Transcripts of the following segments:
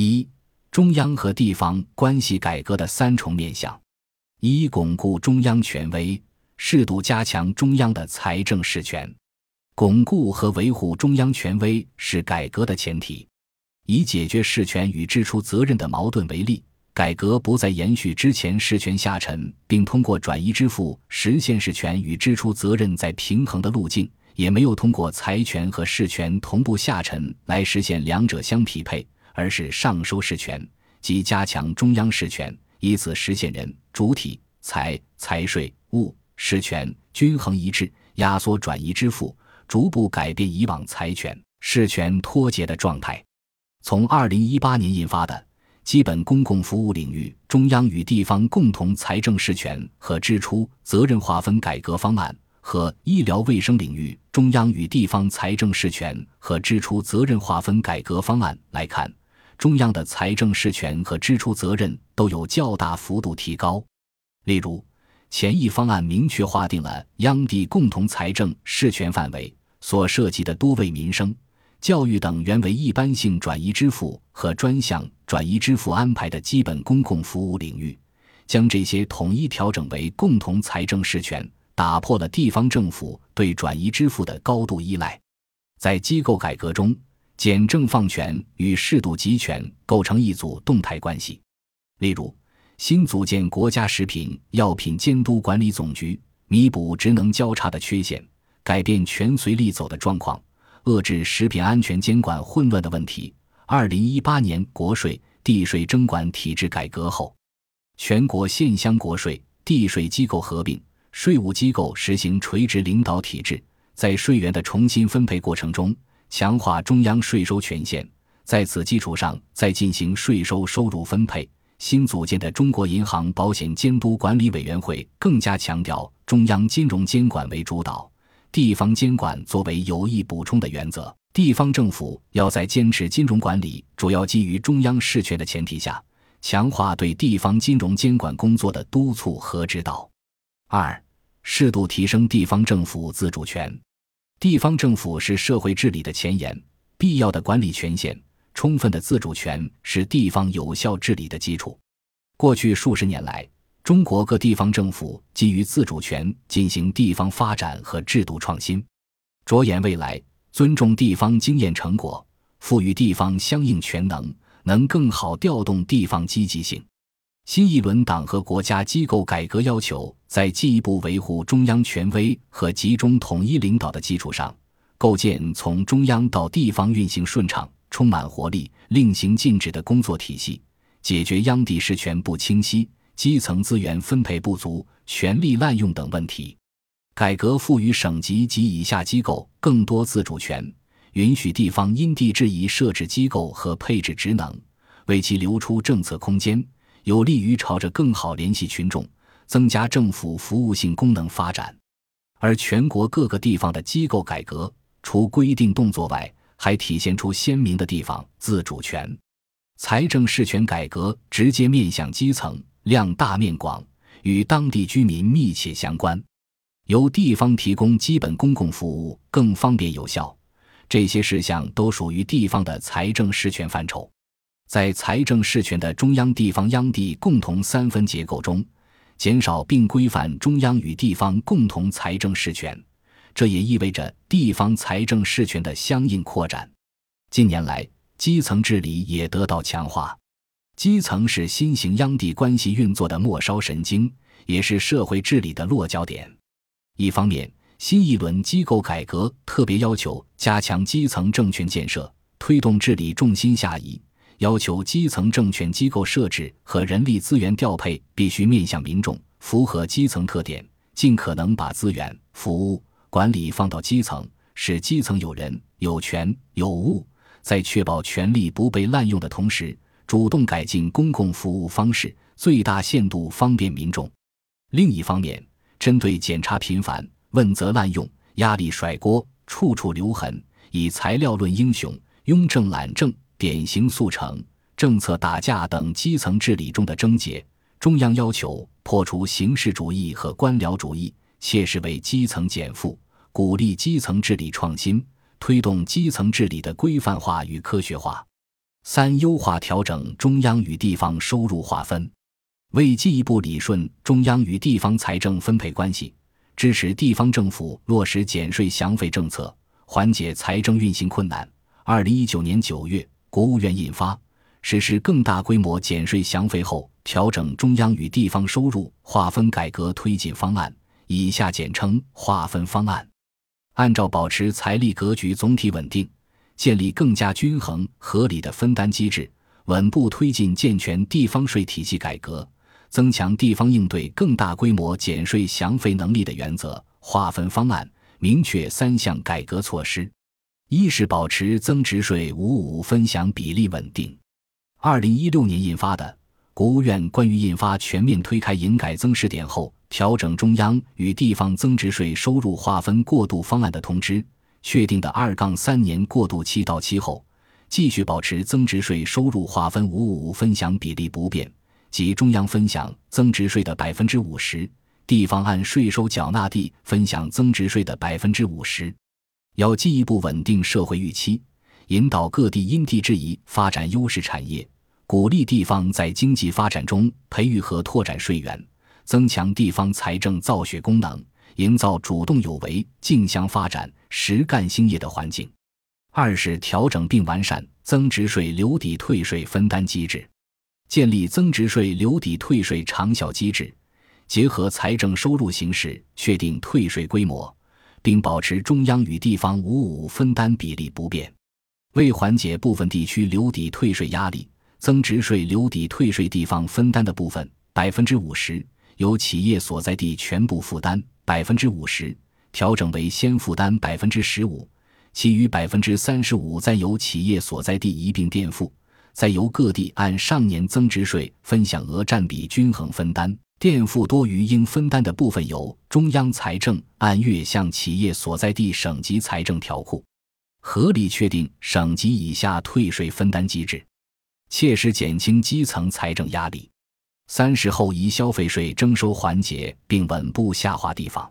一、中央和地方关系改革的三重面向：一、巩固中央权威，适度加强中央的财政事权。巩固和维护中央权威是改革的前提。以解决事权与支出责任的矛盾为例，改革不再延续之前事权下沉，并通过转移支付实现事权与支出责任在平衡的路径，也没有通过财权和事权同步下沉来实现两者相匹配，而是上收事权，即加强中央事权，以此实现人、主体、财、财税、物、事权均衡一致，压缩转移支付。逐步改变以往财权事权脱节的状态。从二零一八年印发的《基本公共服务领域中央与地方共同财政事权和支出责任划分改革方案》和《医疗卫生领域中央与地方财政事权和支出责任划分改革方案》来看，中央的财政事权和支出责任都有较大幅度提高。例如，前一方案明确划定了央地共同财政事权范围。所涉及的多为民生、教育等原为一般性转移支付和专项转移支付安排的基本公共服务领域，将这些统一调整为共同财政事权，打破了地方政府对转移支付的高度依赖。在机构改革中，简政放权与适度集权构成一组动态关系。例如，新组建国家食品药品监督管理总局，弥补职能交叉的缺陷。改变权随利走的状况，遏制食品安全监管混乱的问题。二零一八年国税地税征管体制改革后，全国县乡国税地税机构合并，税务机构实行垂直领导体制，在税源的重新分配过程中，强化中央税收权限。在此基础上，再进行税收收入分配。新组建的中国银行保险监督管理委员会更加强调中央金融监管为主导。地方监管作为有益补充的原则，地方政府要在坚持金融管理主要基于中央事权的前提下，强化对地方金融监管工作的督促和指导。二、适度提升地方政府自主权。地方政府是社会治理的前沿，必要的管理权限、充分的自主权是地方有效治理的基础。过去数十年来，中国各地方政府基于自主权进行地方发展和制度创新，着眼未来，尊重地方经验成果，赋予地方相应权能，能更好调动地方积极性。新一轮党和国家机构改革要求，在进一步维护中央权威和集中统一领导的基础上，构建从中央到地方运行顺畅、充满活力、令行禁止的工作体系，解决央地事权不清晰。基层资源分配不足、权力滥用等问题，改革赋予省级及以下机构更多自主权，允许地方因地制宜设置机构和配置职能，为其留出政策空间，有利于朝着更好联系群众、增加政府服务性功能发展。而全国各个地方的机构改革，除规定动作外，还体现出鲜明的地方自主权。财政事权改革直接面向基层。量大面广，与当地居民密切相关，由地方提供基本公共服务更方便有效。这些事项都属于地方的财政事权范畴。在财政事权的中央、地方、央地共同三分结构中，减少并规范中央与地方共同财政事权，这也意味着地方财政事权的相应扩展。近年来，基层治理也得到强化。基层是新型央地关系运作的末梢神经，也是社会治理的落脚点。一方面，新一轮机构改革特别要求加强基层政权建设，推动治理重心下移，要求基层政权机构设置和人力资源调配必须面向民众，符合基层特点，尽可能把资源、服务、管理放到基层，使基层有人、有权、有物，在确保权力不被滥用的同时。主动改进公共服务方式，最大限度方便民众。另一方面，针对检查频繁、问责滥用、压力甩锅、处处留痕、以材料论英雄、庸政懒政、典型速成、政策打架等基层治理中的症结，中央要求破除形式主义和官僚主义，切实为基层减负，鼓励基层治理创新，推动基层治理的规范化与科学化。三、优化调整中央与地方收入划分，为进一步理顺中央与地方财政分配关系，支持地方政府落实减税降费政策，缓解财政运行困难。二零一九年九月，国务院印发《实施更大规模减税降费后调整中央与地方收入划分改革推进方案》（以下简称“划分方案”）。按照保持财力格局总体稳定。建立更加均衡合理的分担机制，稳步推进健全地方税体系改革，增强地方应对更大规模减税降费能力的原则划分方案明确三项改革措施：一是保持增值税五五分享比例稳定。二零一六年印发的《国务院关于印发全面推开营改增试点后调整中央与地方增值税收入划分过渡方案的通知》。确定的二杠三年过渡期到期后，继续保持增值税收入划分五五分享比例不变，即中央分享增值税的百分之五十，地方按税收缴纳地分享增值税的百分之五十。要进一步稳定社会预期，引导各地因地制宜发展优势产业，鼓励地方在经济发展中培育和拓展税源，增强地方财政造血功能。营造主动有为、竞相发展、实干兴业的环境；二是调整并完善增值税留抵退税分担机制，建立增值税留抵退税长效机制，结合财政收入形势确定退税规模，并保持中央与地方五五分担比例不变。为缓解部分地区留抵退税压力，增值税留抵退税地方分担的部分百分之五十由企业所在地全部负担。百分之五十调整为先负担百分之十五，其余百分之三十五再由企业所在地一并垫付，再由各地按上年增值税分享额占比均衡分担，垫付多余应分担的部分由中央财政按月向企业所在地省级财政调库，合理确定省级以下退税分担机制，切实减轻基层财政压力。三是后移消费税征收环节，并稳步下滑地方。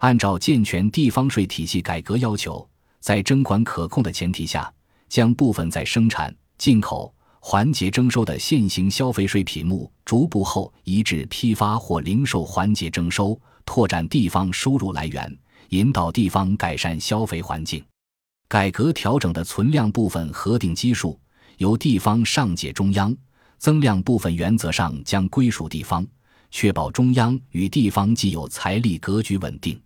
按照健全地方税体系改革要求，在征管可控的前提下，将部分在生产、进口环节征收的现行消费税品目逐步后移至批发或零售环节征收，拓展地方收入来源，引导地方改善消费环境。改革调整的存量部分核定基数由地方上解中央。增量部分原则上将归属地方，确保中央与地方既有财力格局稳定。